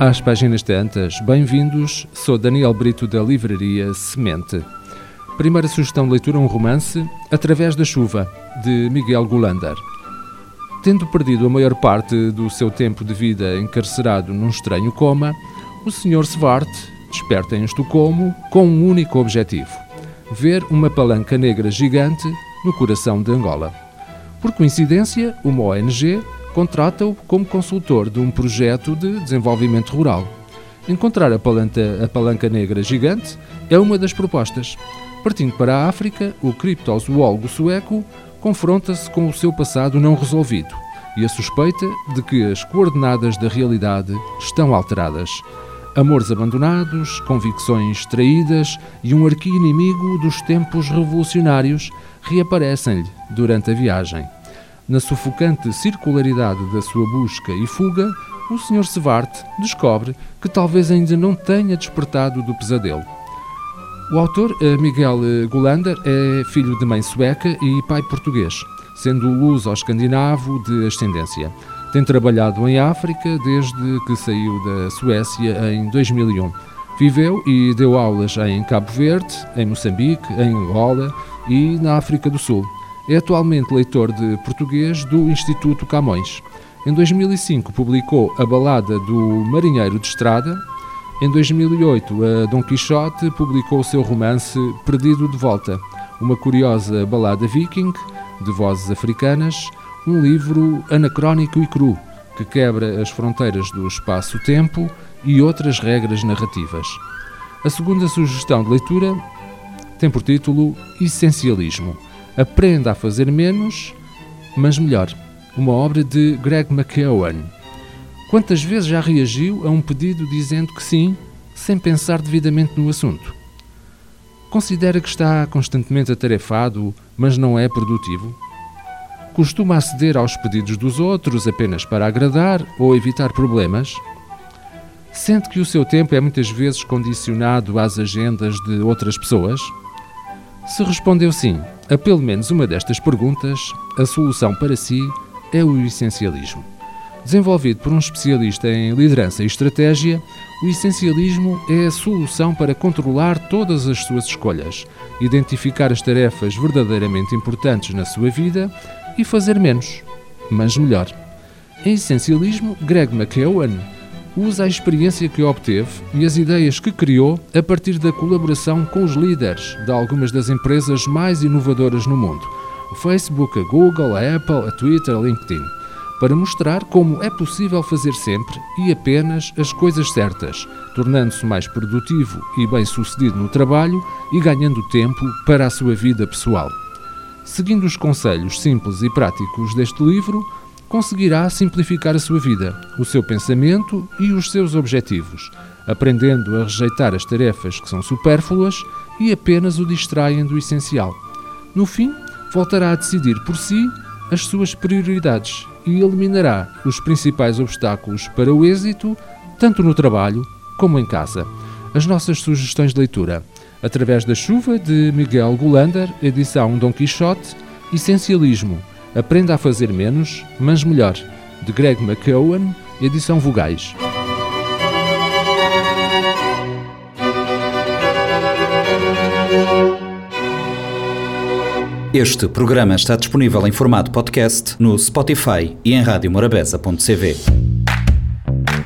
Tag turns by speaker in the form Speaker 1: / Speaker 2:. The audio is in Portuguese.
Speaker 1: Às páginas tantas, bem-vindos, sou Daniel Brito da livraria Semente. Primeira sugestão de leitura, um romance, Através da Chuva, de Miguel Gulander. Tendo perdido a maior parte do seu tempo de vida encarcerado num estranho coma, o Sr. Svart desperta em Estocolmo com um único objetivo: ver uma palanca negra gigante no coração de Angola. Por coincidência, uma ONG contrata-o como consultor de um projeto de desenvolvimento rural. Encontrar a palanca, a palanca negra gigante é uma das propostas. Partindo para a África, o criptozoólogo sueco confronta-se com o seu passado não resolvido e a suspeita de que as coordenadas da realidade estão alteradas. Amores abandonados, convicções traídas e um arqui-inimigo dos tempos revolucionários reaparecem-lhe durante a viagem. Na sufocante circularidade da sua busca e fuga, o Sr. Sevart descobre que talvez ainda não tenha despertado do pesadelo. O autor, eh, Miguel eh, Golander, é filho de mãe sueca e pai português, sendo luso-escandinavo de ascendência. Tem trabalhado em África desde que saiu da Suécia em 2001. Viveu e deu aulas em Cabo Verde, em Moçambique, em Angola e na África do Sul. É atualmente leitor de português do Instituto Camões. Em 2005 publicou A Balada do Marinheiro de Estrada, em 2008, a Dom Quixote publicou o seu romance Perdido de Volta, uma curiosa balada viking de vozes africanas, um livro anacrónico e cru que quebra as fronteiras do espaço-tempo e outras regras narrativas. A segunda sugestão de leitura tem por título Essencialismo. Aprenda a fazer menos, mas melhor. Uma obra de Greg McKeown. Quantas vezes já reagiu a um pedido dizendo que sim, sem pensar devidamente no assunto? Considera que está constantemente atarefado, mas não é produtivo? Costuma aceder aos pedidos dos outros apenas para agradar ou evitar problemas? Sente que o seu tempo é muitas vezes condicionado às agendas de outras pessoas? Se respondeu sim a pelo menos uma destas perguntas, a solução para si é o essencialismo. Desenvolvido por um especialista em liderança e estratégia, o essencialismo é a solução para controlar todas as suas escolhas, identificar as tarefas verdadeiramente importantes na sua vida e fazer menos, mas melhor. Em essencialismo, Greg McEwan usa a experiência que obteve e as ideias que criou a partir da colaboração com os líderes de algumas das empresas mais inovadoras no mundo: o Facebook, a Google, a Apple, a Twitter, a LinkedIn, para mostrar como é possível fazer sempre e apenas as coisas certas, tornando-se mais produtivo e bem-sucedido no trabalho e ganhando tempo para a sua vida pessoal. Seguindo os conselhos simples e práticos deste livro, conseguirá simplificar a sua vida, o seu pensamento e os seus objetivos, aprendendo a rejeitar as tarefas que são supérfluas e apenas o distraem do essencial. No fim, voltará a decidir por si as suas prioridades e eliminará os principais obstáculos para o êxito, tanto no trabalho como em casa. As nossas sugestões de leitura. Através da Chuva, de Miguel Gulander, edição Dom Quixote, Essencialismo, Aprenda a fazer menos, mas melhor, de Greg McKeown, edição Vogais.
Speaker 2: Este programa está disponível em formato podcast no Spotify e em radiomorabeza.cv.